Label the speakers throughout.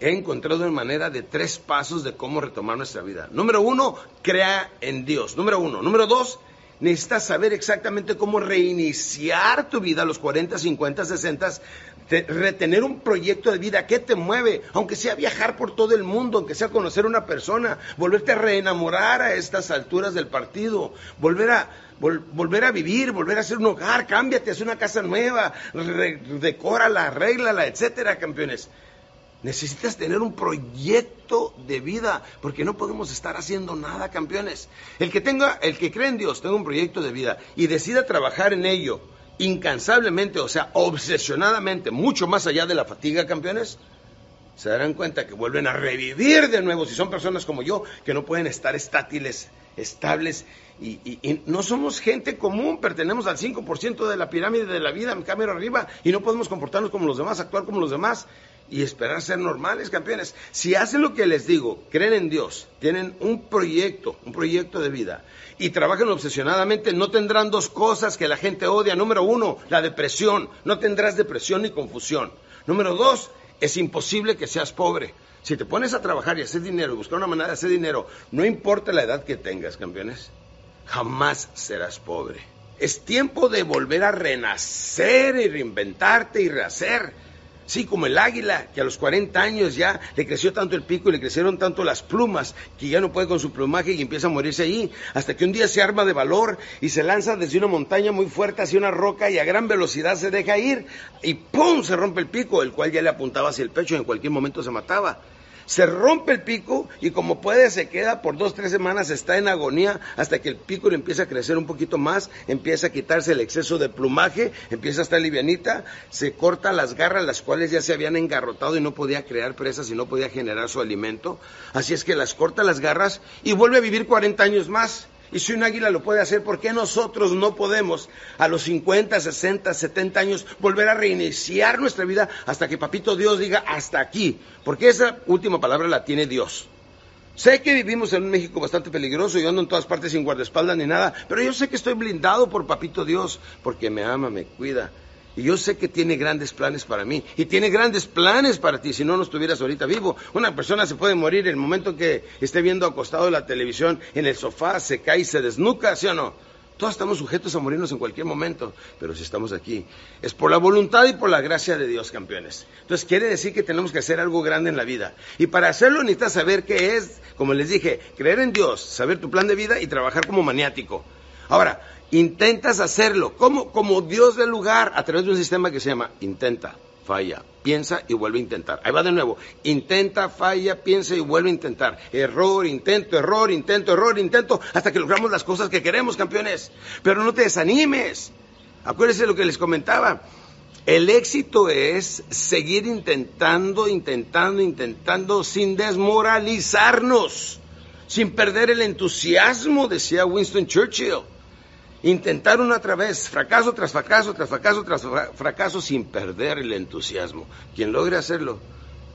Speaker 1: he encontrado una manera de tres pasos de cómo retomar nuestra vida. Número uno, crea en Dios. Número uno. Número dos, necesitas saber exactamente cómo reiniciar tu vida a los 40, 50, 60, retener un proyecto de vida. ¿Qué te mueve? Aunque sea viajar por todo el mundo, aunque sea conocer una persona, volverte a reenamorar a estas alturas del partido, volver a, volver a vivir, volver a hacer un hogar, cámbiate, haz una casa nueva, decórala, arréglala, etcétera, campeones. Necesitas tener un proyecto de vida, porque no podemos estar haciendo nada, campeones. El que tenga, el que cree en Dios, tenga un proyecto de vida y decida trabajar en ello incansablemente, o sea, obsesionadamente, mucho más allá de la fatiga, campeones, se darán cuenta que vuelven a revivir de nuevo. Si son personas como yo, que no pueden estar estátiles, estables, y, no somos gente común, pertenecemos al 5% de la pirámide de la vida, cámara arriba, y no podemos comportarnos como los demás, actuar como los demás y esperar ser normales, campeones. Si hacen lo que les digo, creen en Dios, tienen un proyecto, un proyecto de vida y trabajan obsesionadamente, no tendrán dos cosas que la gente odia. Número uno, la depresión. No tendrás depresión ni confusión. Número dos, es imposible que seas pobre. Si te pones a trabajar y hacer dinero y buscar una manera de hacer dinero, no importa la edad que tengas, campeones, jamás serás pobre. Es tiempo de volver a renacer y reinventarte y rehacer. Sí, como el águila, que a los 40 años ya le creció tanto el pico y le crecieron tanto las plumas, que ya no puede con su plumaje y empieza a morirse ahí, hasta que un día se arma de valor y se lanza desde una montaña muy fuerte hacia una roca y a gran velocidad se deja ir y ¡pum! se rompe el pico, el cual ya le apuntaba hacia el pecho y en cualquier momento se mataba se rompe el pico y como puede se queda por dos, tres semanas, está en agonía hasta que el pico le empieza a crecer un poquito más, empieza a quitarse el exceso de plumaje, empieza a estar livianita, se corta las garras, las cuales ya se habían engarrotado y no podía crear presas y no podía generar su alimento. Así es que las corta las garras y vuelve a vivir 40 años más. Y si un águila lo puede hacer, ¿por qué nosotros no podemos a los 50, 60, 70 años volver a reiniciar nuestra vida hasta que Papito Dios diga hasta aquí? Porque esa última palabra la tiene Dios. Sé que vivimos en un México bastante peligroso, yo ando en todas partes sin guardaespaldas ni nada, pero yo sé que estoy blindado por Papito Dios, porque me ama, me cuida y yo sé que tiene grandes planes para mí. Y tiene grandes planes para ti si no, no estuvieras ahorita vivo. Una persona se puede morir el momento que esté viendo acostado la televisión en el sofá, se cae y se desnuca, ¿sí o no? Todos estamos sujetos a morirnos en cualquier momento, pero si estamos aquí, es por la voluntad y por la gracia de Dios, campeones. Entonces quiere decir que tenemos que hacer algo grande en la vida. Y para hacerlo necesitas saber qué es, como les dije, creer en Dios, saber tu plan de vida y trabajar como maniático. Ahora, intentas hacerlo como, como Dios del lugar a través de un sistema que se llama intenta, falla, piensa y vuelve a intentar. Ahí va de nuevo. Intenta, falla, piensa y vuelve a intentar. Error, intento, error, intento, error, intento, hasta que logramos las cosas que queremos, campeones. Pero no te desanimes. Acuérdense lo que les comentaba. El éxito es seguir intentando, intentando, intentando sin desmoralizarnos, sin perder el entusiasmo, decía Winston Churchill. Intentar una otra vez, fracaso tras fracaso, tras fracaso, tras fracaso, sin perder el entusiasmo. Quien logre hacerlo,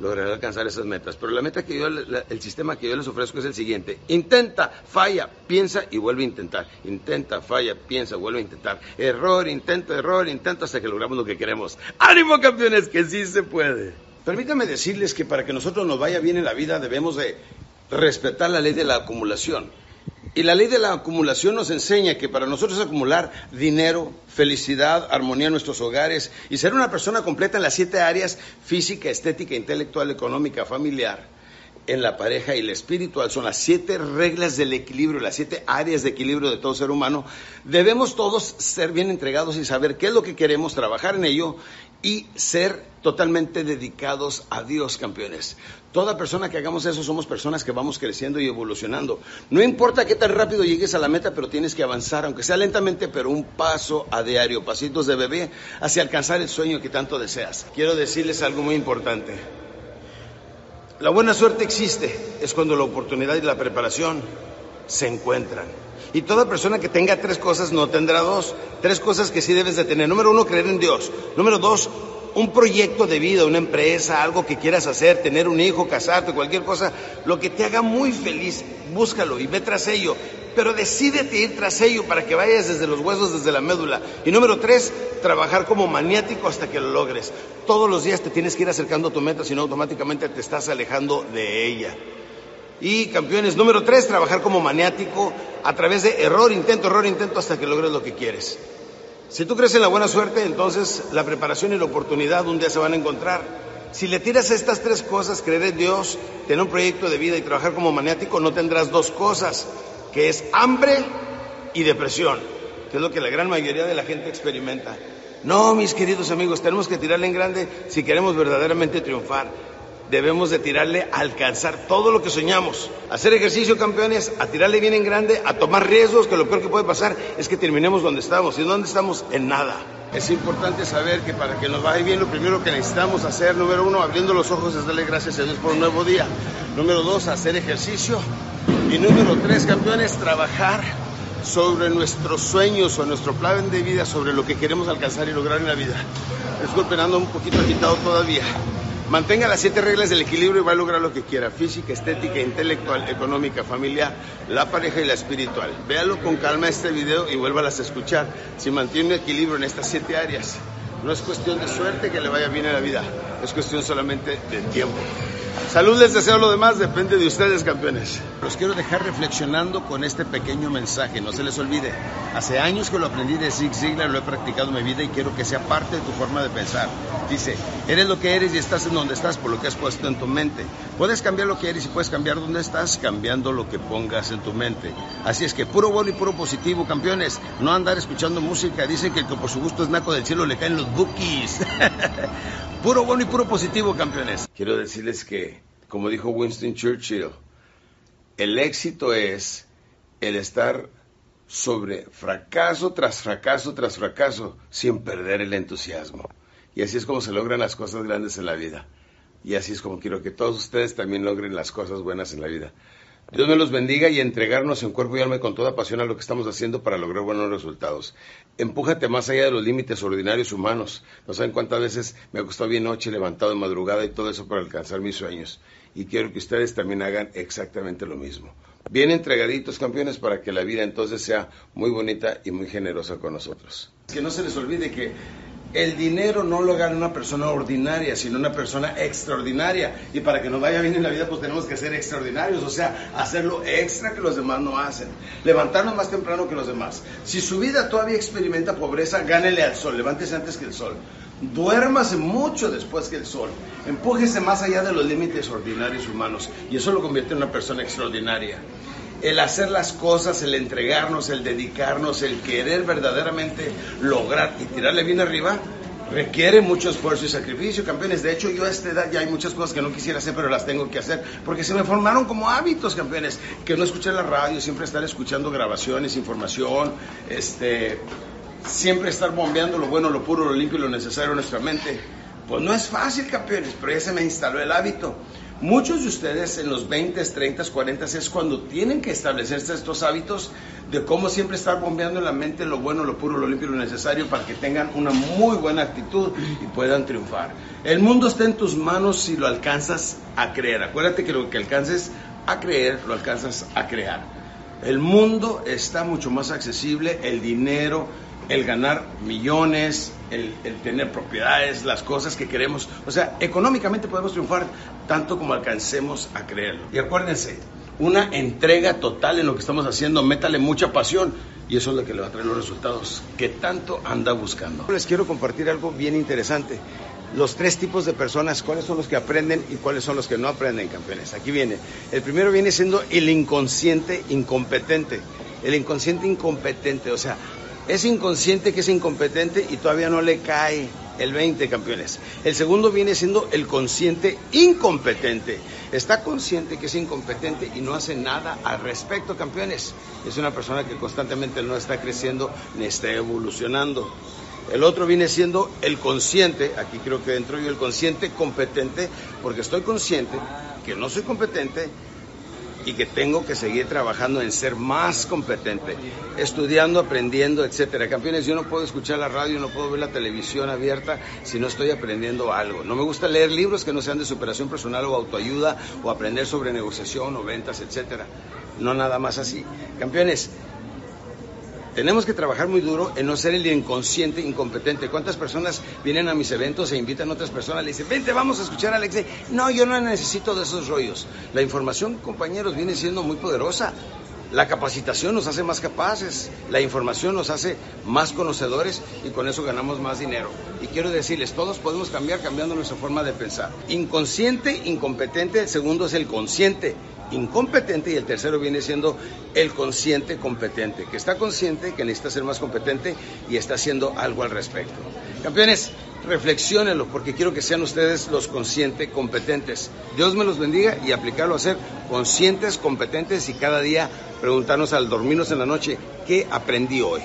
Speaker 1: logrará alcanzar esas metas. Pero la meta que yo, el sistema que yo les ofrezco es el siguiente. Intenta, falla, piensa y vuelve a intentar. Intenta, falla, piensa, vuelve a intentar. Error, intento, error, intento hasta que logramos lo que queremos. ¡Ánimo, campeones, que sí se puede! Permítanme decirles que para que nosotros nos vaya bien en la vida debemos de respetar la ley de la acumulación. Y la ley de la acumulación nos enseña que para nosotros acumular dinero, felicidad, armonía en nuestros hogares y ser una persona completa en las siete áreas física, estética, intelectual, económica, familiar, en la pareja y la espiritual son las siete reglas del equilibrio, las siete áreas de equilibrio de todo ser humano. Debemos todos ser bien entregados y saber qué es lo que queremos, trabajar en ello y ser totalmente dedicados a Dios, campeones. Toda persona que hagamos eso somos personas que vamos creciendo y evolucionando. No importa qué tan rápido llegues a la meta, pero tienes que avanzar, aunque sea lentamente, pero un paso a diario, pasitos de bebé, hacia alcanzar el sueño que tanto deseas. Quiero decirles algo muy importante. La buena suerte existe, es cuando la oportunidad y la preparación se encuentran. Y toda persona que tenga tres cosas no tendrá dos. Tres cosas que sí debes de tener. Número uno, creer en Dios. Número dos, un proyecto de vida, una empresa, algo que quieras hacer, tener un hijo, casarte, cualquier cosa, lo que te haga muy feliz, búscalo y ve tras ello. Pero decídete ir tras ello para que vayas desde los huesos, desde la médula. Y número tres, trabajar como maniático hasta que lo logres. Todos los días te tienes que ir acercando a tu meta, si no automáticamente te estás alejando de ella. Y campeones, número tres, trabajar como maniático a través de error, intento, error, intento hasta que logres lo que quieres. Si tú crees en la buena suerte, entonces la preparación y la oportunidad un día se van a encontrar. Si le tiras estas tres cosas, creer en Dios, tener un proyecto de vida y trabajar como maniático, no tendrás dos cosas, que es hambre y depresión, que es lo que la gran mayoría de la gente experimenta. No, mis queridos amigos, tenemos que tirarle en grande si queremos verdaderamente triunfar debemos de tirarle a alcanzar todo lo que soñamos. Hacer ejercicio, campeones, a tirarle bien en grande, a tomar riesgos, que lo peor que puede pasar es que terminemos donde estamos. ¿Y dónde estamos? En nada. Es importante saber que para que nos vaya bien, lo primero que necesitamos hacer, número uno, abriendo los ojos es darle gracias a Dios por un nuevo día. Número dos, hacer ejercicio. Y número tres, campeones, trabajar sobre nuestros sueños o nuestro plan de vida, sobre lo que queremos alcanzar y lograr en la vida. Disculpen, ando un poquito agitado todavía. Mantenga las siete reglas del equilibrio y va a lograr lo que quiera, física, estética, intelectual, económica, familiar, la pareja y la espiritual. Véalo con calma este video y vuélvalas a escuchar. Si mantiene equilibrio en estas siete áreas, no es cuestión de suerte que le vaya bien en la vida, es cuestión solamente de tiempo. Salud les deseo lo demás, depende de ustedes, campeones. Los quiero dejar reflexionando con este pequeño mensaje, no se les olvide. Hace años que lo aprendí de Zig Ziglar, lo he practicado en mi vida y quiero que sea parte de tu forma de pensar. Dice, eres lo que eres y estás en donde estás por lo que has puesto en tu mente. Puedes cambiar lo que eres y puedes cambiar donde estás cambiando lo que pongas en tu mente. Así es que puro bueno y puro positivo, campeones. No andar escuchando música. Dicen que el que por su gusto es naco del cielo le caen los bookies. puro bueno y puro positivo, campeones. Quiero decirles que como dijo Winston Churchill, el éxito es el estar sobre fracaso tras fracaso tras fracaso sin perder el entusiasmo. Y así es como se logran las cosas grandes en la vida. Y así es como quiero que todos ustedes también logren las cosas buenas en la vida. Dios me los bendiga y entregarnos en cuerpo y alma con toda pasión a lo que estamos haciendo para lograr buenos resultados. Empújate más allá de los límites ordinarios humanos. No saben cuántas veces me ha costado bien noche, levantado de madrugada y todo eso para alcanzar mis sueños y quiero que ustedes también hagan exactamente lo mismo. Bien entregaditos, campeones, para que la vida entonces sea muy bonita y muy generosa con nosotros. Que no se les olvide que el dinero no lo gana una persona ordinaria, sino una persona extraordinaria. Y para que nos vaya bien en la vida, pues tenemos que ser extraordinarios, o sea, hacerlo extra que los demás no hacen. Levantarnos más temprano que los demás. Si su vida todavía experimenta pobreza, gánele al sol, levántese antes que el sol. Duérmase mucho después que el sol. Empújese más allá de los límites ordinarios humanos. Y eso lo convierte en una persona extraordinaria. El hacer las cosas, el entregarnos, el dedicarnos, el querer verdaderamente lograr y tirarle bien arriba, requiere mucho esfuerzo y sacrificio, campeones. De hecho, yo a esta edad ya hay muchas cosas que no quisiera hacer, pero las tengo que hacer, porque se me formaron como hábitos, campeones, que no escuché la radio, siempre estar escuchando grabaciones, información, este, siempre estar bombeando lo bueno, lo puro, lo limpio y lo necesario en nuestra mente. Pues no es fácil, campeones, pero ya se me instaló el hábito. Muchos de ustedes en los 20, 30, 40 es cuando tienen que establecerse estos hábitos de cómo siempre estar bombeando en la mente lo bueno, lo puro, lo limpio lo necesario para que tengan una muy buena actitud y puedan triunfar. El mundo está en tus manos si lo alcanzas a creer. Acuérdate que lo que alcances a creer, lo alcanzas a crear. El mundo está mucho más accesible, el dinero, el ganar millones, el, tener propiedades, las cosas que queremos. O sea, económicamente podemos triunfar tanto como alcancemos a creerlo. Y acuérdense, una entrega total en lo que estamos haciendo, métale mucha pasión y eso es lo que le va a traer los resultados que tanto anda buscando. Les quiero compartir algo bien interesante. Los tres tipos de personas, cuáles son los que aprenden y cuáles son los que no aprenden, campeones. Aquí viene. El primero viene siendo el inconsciente incompetente. El inconsciente incompetente, o sea, es inconsciente que es incompetente y todavía no le cae el 20, campeones. El segundo viene siendo el consciente incompetente. Está consciente que es incompetente y no hace nada al respecto, campeones. Es una persona que constantemente no está creciendo ni está evolucionando. El otro viene siendo el consciente, aquí creo que dentro yo el consciente competente, porque estoy consciente que no soy competente, y que tengo que seguir trabajando en ser más competente, estudiando, aprendiendo, etcétera. Campeones, yo no puedo escuchar la radio, no puedo ver la televisión abierta si no estoy aprendiendo algo. No me gusta leer libros que no sean de superación personal o autoayuda o aprender sobre negociación o ventas, etcétera. no nada más así. Campeones, tenemos que trabajar muy duro en no ser el inconsciente, incompetente. ¿Cuántas personas vienen a mis eventos e invitan a otras personas? Le dicen, vente, vamos a escuchar a Alex. No, yo no necesito de esos rollos. La información, compañeros, viene siendo muy poderosa. La capacitación nos hace más capaces, la información nos hace más conocedores y con eso ganamos más dinero. Y quiero decirles, todos podemos cambiar cambiando nuestra forma de pensar. Inconsciente, incompetente, el segundo es el consciente incompetente y el tercero viene siendo el consciente competente, que está consciente que necesita ser más competente y está haciendo algo al respecto. Campeones, reflexionenlo porque quiero que sean ustedes los conscientes competentes. Dios me los bendiga y aplicarlo a ser conscientes, competentes y cada día preguntarnos al dormirnos en la noche, ¿qué aprendí hoy?